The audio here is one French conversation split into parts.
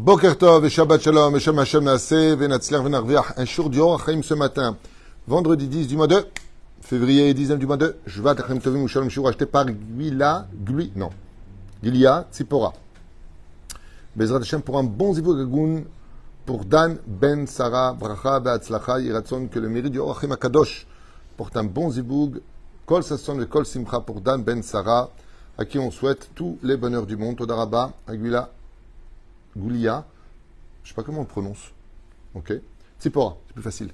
Boker Tov et Shabbat Shalom et Shem Hashem Venatzler Venarviach. Un jour du Chaim ce matin, vendredi 10 du mois de février 10 du mois de Jvat Chaim Tovim Shalom Shur acheté par Gila, Gli, non, Gilia Tzipora. Bezrat Hashem pour un bon zivou gagoun pour Dan Ben Sarah Bracha Be'atzlacha Yiratzon que le mérite du Chaim Akadosh porte un bon ziboug Kol Sasson et Kol Simcha pour Dan Ben Sarah à qui on souhaite tous les bonheurs du monde. Todaraba, Aguila, Goulia, je sais pas comment on le prononce. Ok? Tzipora, c'est plus facile.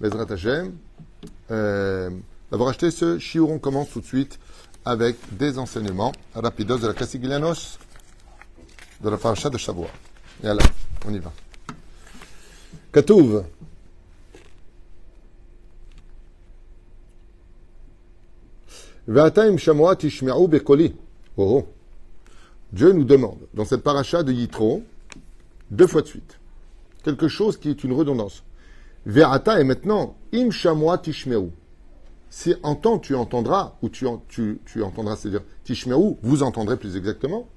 Bezrat Hashem. Euh, D'avoir acheté ce shiur, on commence tout de suite avec des enseignements rapidos de la Cassiglianos, de la paracha de Shavuot. Et alors, on y va. Katouv. Oh, oh. Dieu nous demande, dans cette paracha de Yitro, deux fois de suite, quelque chose qui est une redondance. Ve'ata et maintenant, im shamoa tishme'u. Si entend, tu entendras, ou tu, entendras, c'est-à-dire tishme'u, vous entendrez plus exactement.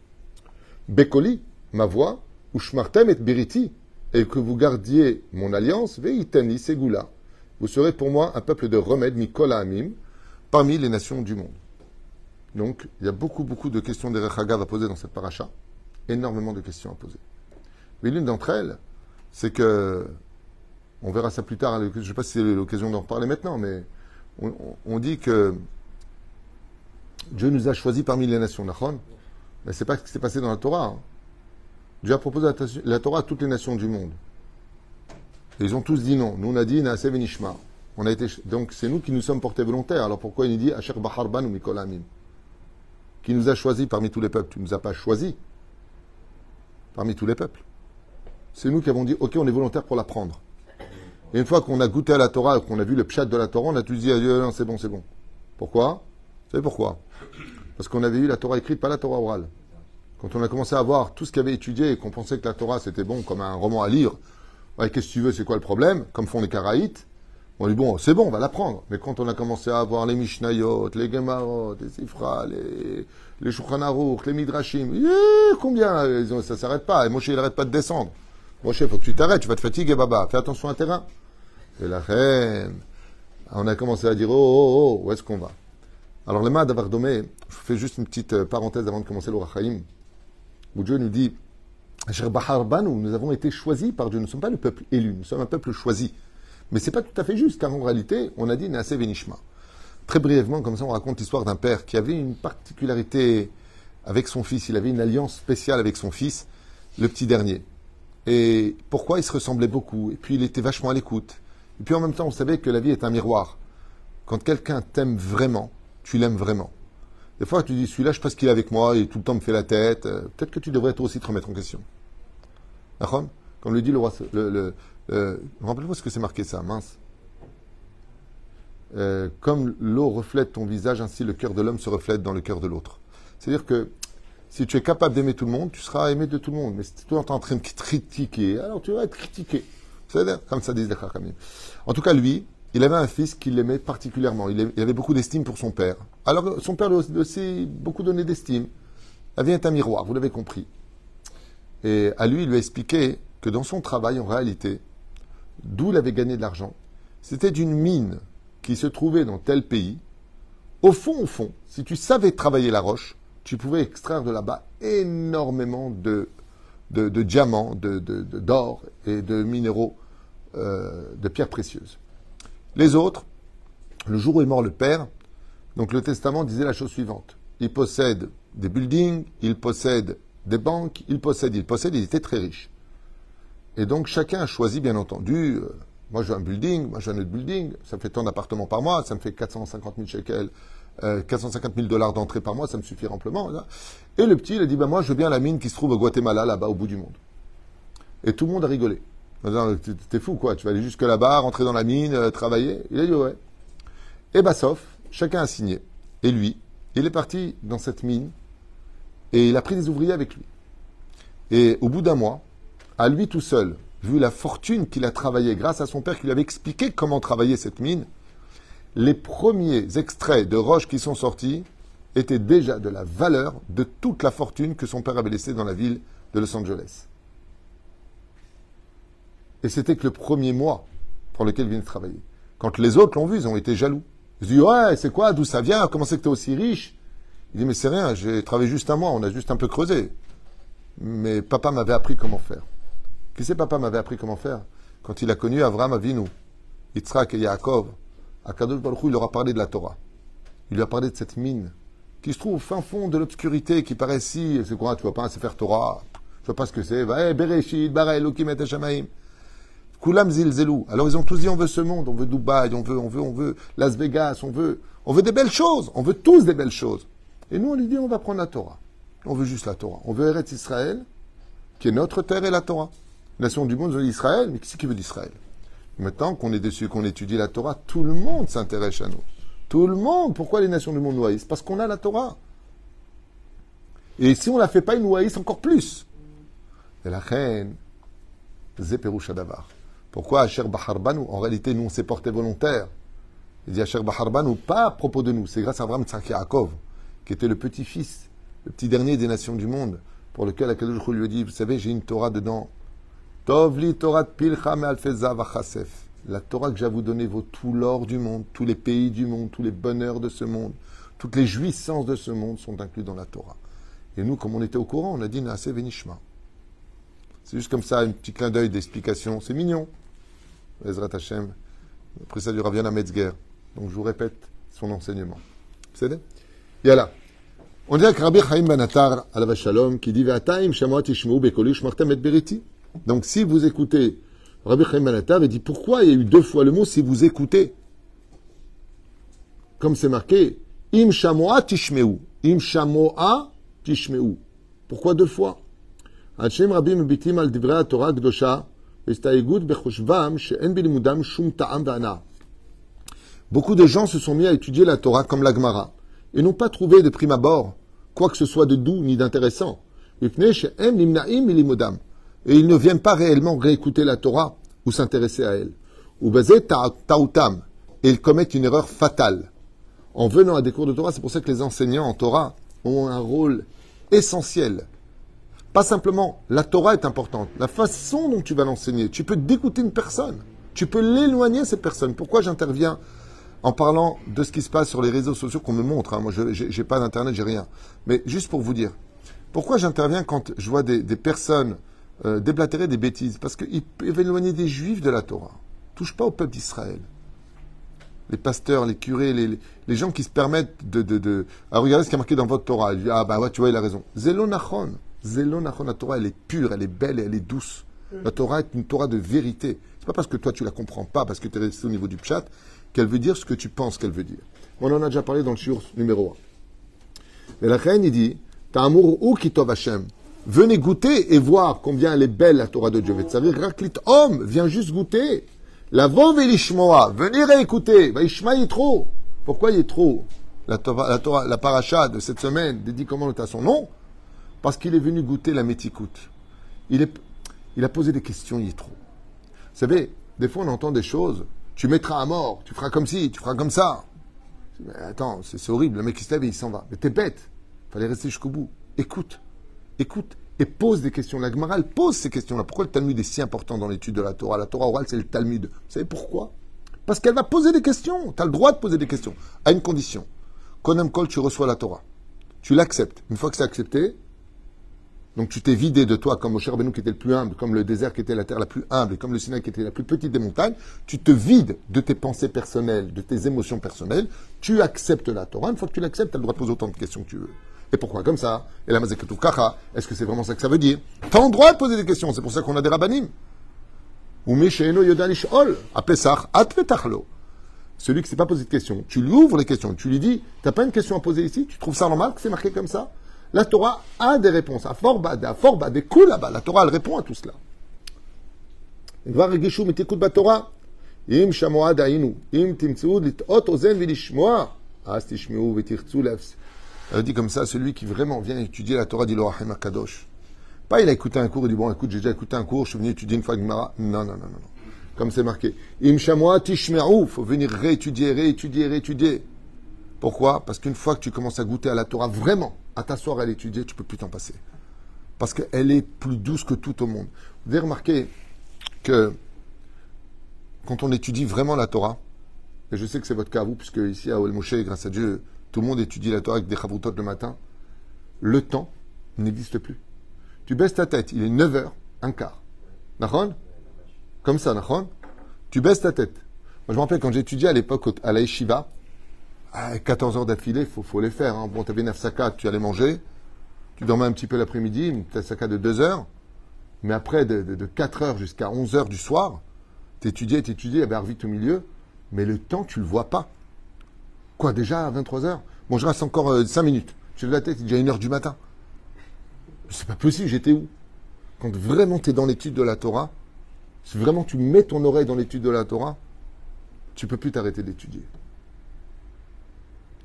Bekoli, ma voix, ou shmartem et biriti, et que vous gardiez mon alliance, ve'itani segula. Vous serez pour moi un peuple de remède, Mikola Amim, parmi les nations du monde. Donc, il y a beaucoup, beaucoup de questions des à poser dans cette paracha. Énormément de questions à poser. Mais l'une d'entre elles, c'est que, on verra ça plus tard, je ne sais pas si c'est l'occasion d'en parler maintenant, mais on, dit que Dieu nous a choisis parmi les nations. Mais ce n'est pas ce qui s'est passé dans la Torah. Hein. Dieu a proposé la, Torah à toutes les nations du monde. Et ils ont tous dit non. Nous, on a dit Naase Venishma. On a été, donc, c'est nous qui nous sommes portés volontaires. Alors pourquoi il dit Asher Baharban ou Mikol Amim Qui nous a choisis parmi tous les peuples Tu ne nous as pas choisis parmi tous les peuples. C'est nous qui avons dit Ok, on est volontaire pour l'apprendre. Et une fois qu'on a goûté à la Torah qu'on a vu le pshat de la Torah, on a tous dit non, c'est bon, c'est bon. Pourquoi? Vous savez pourquoi? Parce qu'on avait eu la Torah écrite, pas la Torah orale. Quand on a commencé à voir tout ce qu'il avait étudié et qu'on pensait que la Torah c'était bon comme un roman à lire, qu'est-ce que tu veux, c'est quoi le problème? Comme font les Karaïtes, on dit bon, c'est bon, on va l'apprendre. Mais quand on a commencé à voir les Mishnayot, les Gemarot, les Sifra, les, les les Midrashim, combien? Ça s'arrête pas. Et Moshe, il n'arrête pas de descendre. Moshe, il faut que tu t'arrêtes, tu vas te fatiguer, Baba. Fais attention à terrain. Et la reine, on a commencé à dire oh, oh, oh, où est-ce qu'on va? Alors, le Mad Avardomé, je fais juste une petite parenthèse avant de commencer l'Orachaim, où Dieu nous dit nous avons été choisis par Dieu. Nous ne sommes pas le peuple élu, nous sommes un peuple choisi. Mais ce n'est pas tout à fait juste, car en réalité, on a dit Naase. Très brièvement, comme ça, on raconte l'histoire d'un père qui avait une particularité avec son fils. Il avait une alliance spéciale avec son fils, le petit dernier. Et pourquoi il se ressemblait beaucoup Et puis il était vachement à l'écoute. Et puis en même temps, on savait que la vie est un miroir. Quand quelqu'un t'aime vraiment, tu l'aimes vraiment. Des fois, tu dis, celui-là, je sais pas ce qu'il est avec moi, et tout le temps me fait la tête. Euh, peut-être que tu devrais toi aussi te remettre en question. D'accord? Comme le dit le roi, le, euh, Rappelez-vous ce que c'est marqué ça, mince. Euh, comme l'eau reflète ton visage, ainsi le cœur de l'homme se reflète dans le cœur de l'autre. C'est-à-dire que si tu es capable d'aimer tout le monde, tu seras aimé de tout le monde. Mais si tu es en train de critiquer, alors tu vas être critiqué. C'est comme ça disent les Chachamim. En tout cas, lui, il avait un fils qu'il aimait particulièrement. Il avait beaucoup d'estime pour son père. Alors, son père lui aussi beaucoup donné d'estime. La vie est un miroir, vous l'avez compris. Et à lui, il lui a expliqué que dans son travail, en réalité, d'où il avait gagné de l'argent, c'était d'une mine qui se trouvait dans tel pays. Au fond, au fond, si tu savais travailler la roche, tu pouvais extraire de là-bas énormément de, diamants, d'or et de minéraux, euh, de pierres précieuses. Les autres, le jour où est mort le père, donc le testament disait la chose suivante. Il possède des buildings, il possède des banques, il possède, il possède, il était très riche. Et donc chacun a choisi, bien entendu, euh, moi j'ai un building, moi j'ai un autre building, ça me fait tant d'appartements par mois, ça me fait 450 000 shekels, 450 000 dollars d'entrée par mois, ça me suffit amplement. Et le petit, il a dit, ben moi je veux bien la mine qui se trouve au Guatemala, là-bas, au bout du monde. Et tout le monde a rigolé. T'es fou, quoi. Tu vas aller jusque là-bas, rentrer dans la mine, euh, travailler. Il a dit ouais. Et bah, sauf, chacun a signé. Et lui, il est parti dans cette mine et il a pris des ouvriers avec lui. Et au bout d'un mois, à lui tout seul, vu la fortune qu'il a travaillé grâce à son père qui lui avait expliqué comment travailler cette mine, les premiers extraits de roches qui sont sortis étaient déjà de la valeur de toute la fortune que son père avait laissée dans la ville de Los Angeles. Et c'était que le premier mois pour lequel ils viennent travailler. Quand les autres l'ont vu, ils ont été jaloux. Ils se disent, ouais, c'est quoi, d'où ça vient, comment c'est que tu aussi riche? Il dit, mais c'est rien, j'ai travaillé juste un mois, on a juste un peu creusé. Mais papa m'avait appris comment faire. Qui c'est papa m'avait appris comment faire? Quand il a connu Avram Avinu, Yitzhak et Yaakov, Akadosh Baruch il leur a parlé de la Torah. Il lui a parlé de cette mine qui se trouve au fin fond de l'obscurité, qui paraît si, c'est quoi, tu vois pas un Sefer Torah, je vois pas ce que c'est, va, Bereshit, Bara Elohim et Hashamaim. Kulam zilzelou. Alors ils ont tous dit on veut ce monde, on veut Dubaï, on veut, on veut, on veut Las Vegas, on veut, on veut des belles choses, on veut tous des belles choses. Et nous on lui dit on va prendre la Torah. On veut juste la Torah. On veut Eretz Israël, qui est notre terre et la Torah. Nation du monde veut Israël, mais qui c'est qui veut d'Israël? Maintenant qu'on est dessus, qu'on étudie la Torah, tout le monde s'intéresse à nous. Tout le monde. Pourquoi les nations du monde nous haïssent? Parce qu'on a la Torah. Et si on ne la fait pas, ils nous haïssent encore plus. Et la reine, Shadavar. Pourquoi Asher Baharbanu En réalité, nous, on s'est porté volontaire. Il dit Asher Baharbanu, pas à propos de nous. C'est grâce à Tzak Yaakov, qui était le petit-fils, le petit dernier des nations du monde, pour lequel Akadosh lui a dit Vous savez, j'ai une Torah dedans. Tovli Torah Pilcha Vachasef. La Torah que j'ai à vous donner vaut tout l'or du monde, tous les pays du monde, tous les bonheurs de ce monde, toutes les jouissances de ce monde sont inclus dans la Torah. Et nous, comme on était au courant, on a dit Naase Venishma. C'est juste comme ça, un petit clin d'œil d'explication. C'est mignon. Ezrat Hashem. Après ça, du Raviana Metzger. Donc je vous répète son enseignement. C'est Et là. On dirait que Rabbi Chaim Banatar, la Shalom, qui dit Donc si vous écoutez, Rabbi Chaim il dit pourquoi il y a eu deux fois le mot si vous écoutez? Comme c'est marqué, Im Shamoa Tishmeu. Im Shamoa Tishmeu. Pourquoi deux fois? Beaucoup de gens se sont mis à étudier la Torah comme la Gemara et n'ont pas trouvé de prime abord quoi que ce soit de doux ni d'intéressant. Et ils ne viennent pas réellement réécouter la Torah ou s'intéresser à elle. Et ils commettent une erreur fatale. En venant à des cours de Torah, c'est pour ça que les enseignants en Torah ont un rôle essentiel pas simplement, la Torah est importante, la façon dont tu vas l'enseigner. Tu peux dégoûter une personne, tu peux l'éloigner cette personne. Pourquoi j'interviens en parlant de ce qui se passe sur les réseaux sociaux qu'on me montre hein? Moi, je n'ai pas d'internet, j'ai rien. Mais juste pour vous dire, pourquoi j'interviens quand je vois des, personnes euh, déblatérer des bêtises Parce qu'ils peuvent éloigner des juifs de la Torah. Touche pas au peuple d'Israël. Les pasteurs, les curés, les, gens qui se permettent de, de, de... Ah, regardez ce qui est marqué dans votre Torah. Ah, bah ouais, tu vois, il a raison. Zélonachon. Zelon la Torah, elle est pure, elle est belle et elle est douce. La Torah est une Torah de vérité. C'est pas parce que toi tu la comprends pas, parce que tu es resté au niveau du pshat, qu'elle veut dire ce que tu penses qu'elle veut dire. On en a déjà parlé dans le shiur numéro 1. Et la reine, il dit, amour ou kitov Hashem. Venez goûter et voir combien elle est belle la Torah de Dieu. savez, Raklit homme, viens juste goûter. La vov Ishmoa, venez réécouter. Va Ishma trop. Pourquoi il est trop la, Torah, la, Torah, la paracha de cette semaine dédie comment à son nom? Parce qu'il est venu goûter la méticoute. Il, est, il a posé des questions, il est trop. Vous savez, des fois on entend des choses, tu mettras à mort, tu feras comme ci, tu feras comme ça. Mais attends, c'est horrible, le mec il se lève et il s'en va. Mais t'es bête, fallait rester jusqu'au bout. Écoute, écoute, et pose des questions. La Gemara, pose ces questions-là. Pourquoi le Talmud est si important dans l'étude de la Torah? La Torah orale, c'est le Talmud. Vous savez pourquoi? Parce qu'elle va poser des questions. Tu as le droit de poser des questions, à une condition. Konem Kol, tu reçois la Torah. Tu l'acceptes. Une fois que c'est accepté, donc tu t'es vidé de toi comme Moshe Rabbeinu qui était le plus humble, comme le désert qui était la terre la plus humble, et comme le Sinaï qui était la plus petite des montagnes. Tu te vides de tes pensées personnelles, de tes émotions personnelles. Tu acceptes la Torah. Une fois que tu l'acceptes, tu as le droit de poser autant de questions que tu veux. Et pourquoi comme ça Et la kacha, est-ce que c'est vraiment ça que ça veut dire Tu as le droit de poser des questions. C'est pour ça qu'on a des rabbinim. Ou Ol, à Pesach, Celui qui ne s'est pas posé de questions, tu lui ouvres les questions, tu lui dis, t'as pas une question à poser ici, tu trouves ça normal que c'est marqué comme ça la Torah a des réponses. À Forbad, à Forbad, des coups là-bas. La Torah, répond à tout cela. Elle dit comme ça, celui qui vraiment vient étudier la Torah dit l'Orahim Kadosh. Pas il a écouté un cours, il dit bon, écoute, j'ai déjà écouté un cours, je suis venu étudier une fois Gemara. Non, non, non, non, non. Comme c'est marqué. Im shamoa tishmeru. Faut venir réétudier, réétudier, réétudier. Pourquoi? Parce qu'une fois que tu commences à goûter à la Torah vraiment, à t'asseoir à l'étudier, tu peux plus t'en passer. Parce qu'elle est plus douce que tout au monde. Vous avez remarqué que quand on étudie vraiment la Torah, et je sais que c'est votre cas à vous, puisque ici à Oel Moshe, grâce à Dieu, tout le monde étudie la Torah avec des chavrutot le matin, le temps n'existe plus. Tu baisses ta tête, il est 9h, un quart. Nahon Comme ça, Nahon Tu baisses ta tête. Moi, je me rappelle quand j'étudiais à l'époque à la Yeshiva, 14 heures d'affilée, il faut, les faire. Hein. Bon, tu avais 9 sakas, tu allais manger, tu dormais un petit peu l'après-midi, as sakas de 2 heures, mais après, de, de, 4 heures jusqu'à 11 heures du soir, tu étudiais, tu étudiais, il y avait au milieu, mais le temps, tu le vois pas. Quoi, déjà à 23 heures? Bon, je reste encore 5 euh, minutes. Tu lèves la tête, il est déjà 1 heure du matin. C'est pas possible, j'étais où? Quand vraiment tu es dans l'étude de la Torah, si vraiment tu mets ton oreille dans l'étude de la Torah, tu peux plus t'arrêter d'étudier.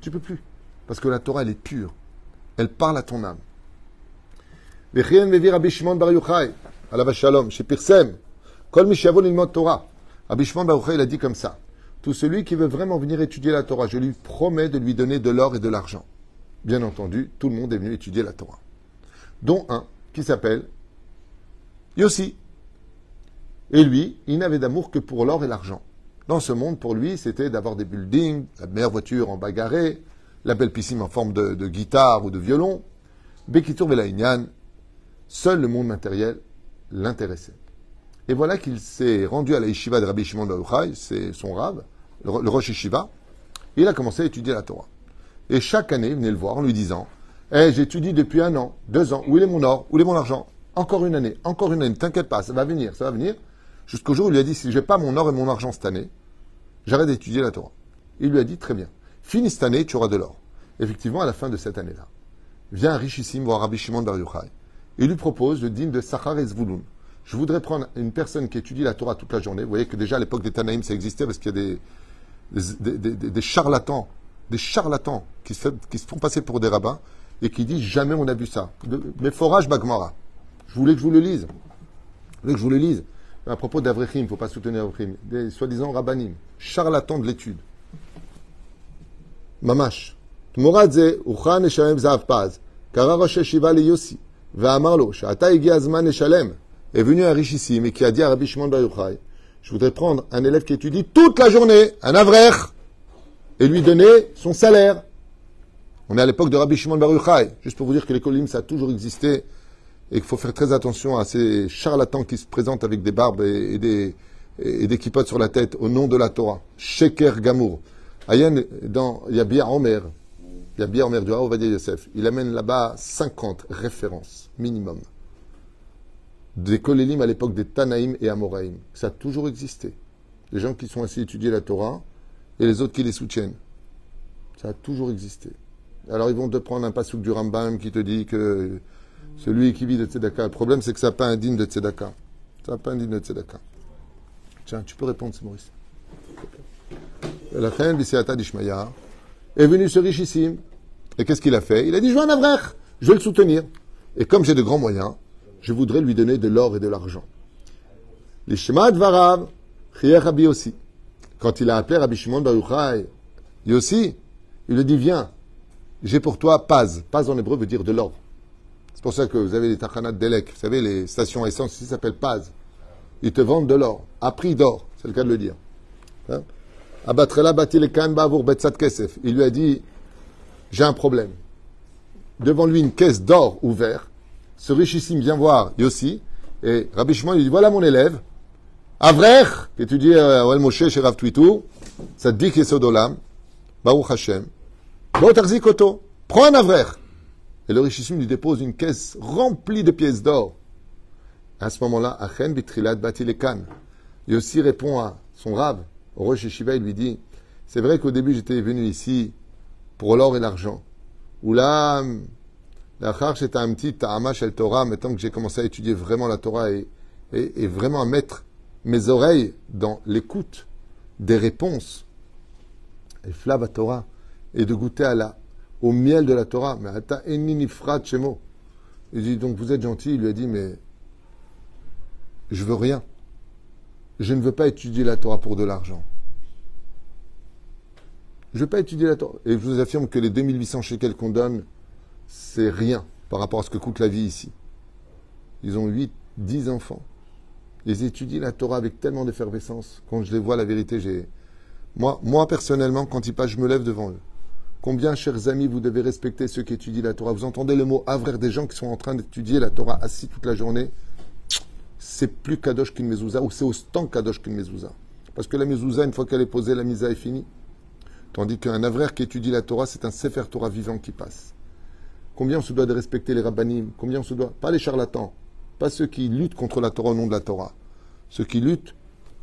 Tu peux plus. Parce que la Torah, elle est pure. Elle parle à ton âme. Yochai, Shalom, chez Pirsem, Kol Mishavon Ilmod Torah. Rabbi Shimon Bar Yochai, il a dit comme ça. Tout celui qui veut vraiment venir étudier la Torah, je lui promets de lui donner de l'or et de l'argent. Bien entendu, tout le monde est venu étudier la Torah. Dont un qui s'appelle Yossi. Et lui, il n'avait d'amour que pour l'or et l'argent. Dans ce monde, pour lui, c'était d'avoir des buildings, la meilleure voiture en bagarré, la belle piscine en forme de, guitare ou de violon. Bekitur Velaïnian, seul le monde matériel l'intéressait. Et voilà qu'il s'est rendu à la yeshiva de Rabbi Shimon Baruchai, c'est son rave, le, Rosh Yeshiva, et il a commencé à étudier la Torah. Et chaque année, il venait le voir en lui disant Eh, j'étudie depuis un an, deux ans, où est mon or, où est mon argent? Encore une année, encore une année, t'inquiète pas, ça va venir, ça va venir. Jusqu'au jour où il lui a dit Si je n'ai pas mon or et mon argent cette année, j'arrête d'étudier la Torah. Il lui a dit Très bien, finis cette année, tu auras de l'or. Effectivement, à la fin de cette année-là, vient un richissime voir Rabbi Shimon Bar Yochai et lui propose le digne de Sachar et. Je voudrais prendre une personne qui étudie la Torah toute la journée. Vous voyez que déjà à l'époque des Tanaïm, ça existait parce qu'il y a des, des, charlatans, des charlatans qui se, font passer pour des rabbins et qui disent jamais on a vu ça. mais forage Bagmara. Je voulais que je vous le lise. Je voulais que je vous le lise. À propos d'Avrechim, il ne faut pas soutenir Avrechim. Des soi-disant rabbanim, charlatans de l'étude. Mamash. Zavpaz. Kara Rosh Shiva le Yossi. Ve'amarlo, Sha'ata Igi Azman et Shalem. Est venu un richissime et qui a dit à Rabbi Shimon Bar je voudrais prendre un élève qui étudie toute la journée, un avrech, et lui donner son salaire. On est à l'époque de Rabbi Shimon Bar Juste pour vous dire que l'école ça a toujours existé et qu'il faut faire très attention à ces charlatans qui se présentent avec des barbes et, des, et sur la tête au nom de la Torah. Sheker Gamour. Ayen, dans, il y a bien Omer, il y a bien Omer du Ovadia Yosef. Il amène là-bas 50 références minimum des Kolélim à l'époque des Tanaïm et Amoraïm. Ça a toujours existé. Les gens qui sont assis étudier la Torah et les autres qui les soutiennent. Ça a toujours existé. Alors ils vont te prendre un passouk du Rambam qui te dit que celui qui vit de Tzedaka, le problème c'est que ça n'a pas un digne de Tzedaka. Ça n'a pas un digne de Tzedaka. Tiens, tu peux répondre, c'est Maurice. La reine d'Ishmaïa est venu ce richissime. Et qu'est-ce qu'il a fait? Il a dit, je veux un avrech, je vais le soutenir. Et comme j'ai de grands moyens, je voudrais lui donner de l'or et de l'argent. L'Ishma Varav, Rabbi aussi. Quand il a appelé Rabbi Shimon Baruchai, aussi, il lui dit Viens, j'ai pour toi Paz. Paz en hébreu veut dire de l'or. C'est pour ça que vous avez les tachanat d'Elek, vous savez, les stations essence ici s'appellent Paz. Ils te vendent de l'or, à prix d'or, c'est le cas de le dire. Hein? Il lui a dit J'ai un problème. Devant lui, une caisse d'or ouverte ce richissime vient voir Yossi, et Rabbi Shimon lui dit, voilà mon élève, Avrech, qui étudie à Oel Moshe chez Rav Twitou, ça dit qu'il est Sodolam, Baruch Hashem, Koto, prends un Avrech. Et le richissime lui dépose une caisse remplie de pièces d'or. À ce moment-là, Achen Bitrilat Batilekan. Yossi répond à son Rav, au Rosh Yeshiva, il lui dit, c'est vrai qu'au début j'étais venu ici pour l'or et l'argent. Ou là, j'étais un petit ta'amash el Torah, maintenant que j'ai commencé à étudier vraiment la Torah et, et, vraiment à mettre mes oreilles dans l'écoute des réponses, et flav Torah, et de goûter la, au miel de la Torah. Mais ata frat chemo. Il dit donc vous êtes gentil. Il lui a dit mais je veux rien. Je ne veux pas étudier la Torah pour de l'argent. Je ne veux pas étudier la Torah. Et je vous affirme que les 2800 shekels qu'on donne, c'est rien par rapport à ce que coûte la vie ici. Ils ont 8, 10 enfants. Ils étudient la Torah avec tellement d'effervescence. Quand je les vois, la vérité, j'ai. Moi, personnellement, quand ils passent, je me lève devant eux. Combien, chers amis, vous devez respecter ceux qui étudient la Torah? Vous entendez le mot avrer des gens qui sont en train d'étudier la Torah assis toute la journée? C'est plus kadosh qu'une mezouza, ou c'est autant kadosh qu'une mezouza. Parce que la mezouza, une fois qu'elle est posée, la misa est finie. Tandis qu'un avrer qui étudie la Torah, c'est un sefer Torah vivant qui passe. Combien on se doit de respecter les rabbanim Combien on se doit? Pas les charlatans, pas ceux qui luttent contre la Torah au nom de la Torah. Ceux qui luttent,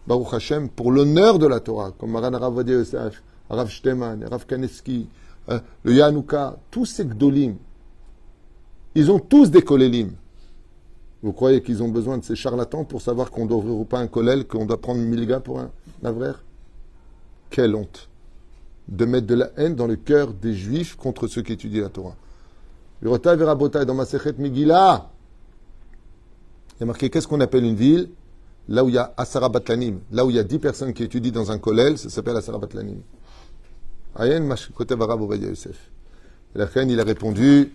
Baruch Hashem, pour l'honneur de la Torah, comme Maran Rav Yosef, Rav Shteman, Rav Kaneski, euh, le Yanouka, tous ces gdolim, ils ont tous des kolélim. Vous croyez qu'ils ont besoin de ces charlatans pour savoir qu'on doit ouvrir ou pas un kollel, qu'on doit prendre mille gars pour un avraire Quelle honte de mettre de la haine dans le cœur des juifs contre ceux qui étudient la Torah. Dans il y a marqué qu'est-ce qu'on appelle une ville? Là où il y a Asara Batlanim, là où il y a dix personnes qui étudient dans un kollel, ça s'appelle Asara Batlanim. Ayen la reine, il a répondu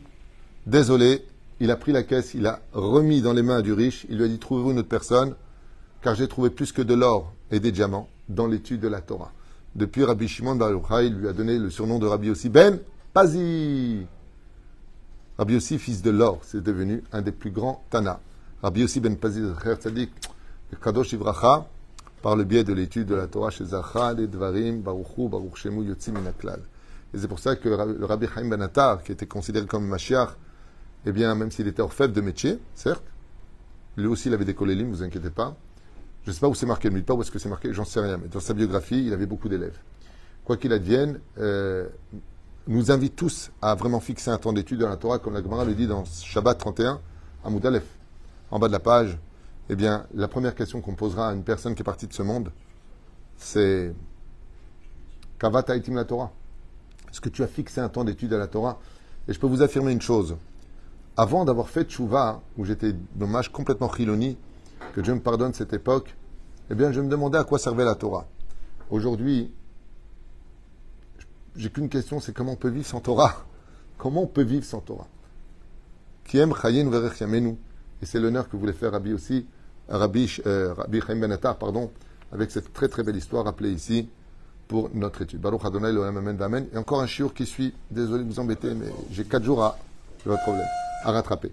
Désolé, il a pris la caisse, il a remis dans les mains du riche, il lui a dit Trouvez-vous une autre personne, car j'ai trouvé plus que de l'or et des diamants dans l'étude de la Torah. Depuis Rabbi Shimon Bar il lui a donné le surnom de Rabbi Yossi Ben Pazi. Rabbi Yossi, fils de l'or, c'est devenu un des plus grands Tana. Rabbi Yossi Ben Pazi, Tzadik, Kadosh Ivracha, par le biais de l'étude de la Torah chez Zacha, les Dvarim, Baruchu, Baruch Shemu, Yotzim Minaklal. Et c'est pour ça que le Rabbi Chaim Ben Attar, qui était considéré comme Mashiach, eh bien, même s'il était orfèvre de métier, certes, lui aussi il avait des ne vous inquiétez pas. Je ne sais pas où c'est marqué, me pas où est-ce que c'est marqué, j'en sais rien, mais dans sa biographie, il avait beaucoup d'élèves. Quoi qu'il advienne, euh, nous invite tous à vraiment fixer un temps d'étude de la Torah, comme la Gemara le dit dans Shabbat 31, à Moudalef, en bas de la page, eh bien, la première question qu'on posera à une personne qui est partie de ce monde, c'est Kavata itim la Torah Est-ce que tu as fixé un temps d'étude à la Torah? Et je peux vous affirmer une chose. Avant d'avoir fait Tchouva, où j'étais dommage complètement chiloni, que Dieu me pardonne cette époque, eh bien, je me demandais à quoi servait la Torah. Aujourd'hui, j'ai qu'une question, c'est comment on peut vivre sans Torah? Comment on peut vivre sans Torah? Qui aime Chayin Et c'est l'honneur que voulait faire Rabbi aussi, Rabbi, euh, Rabbi Chaim Benatar, pardon, avec cette très très belle histoire rappelée ici pour notre étude. Baruch Adonai Amen Et encore un chiour qui suit. Désolé de vous embêter, mais j'ai quatre jours à rattraper.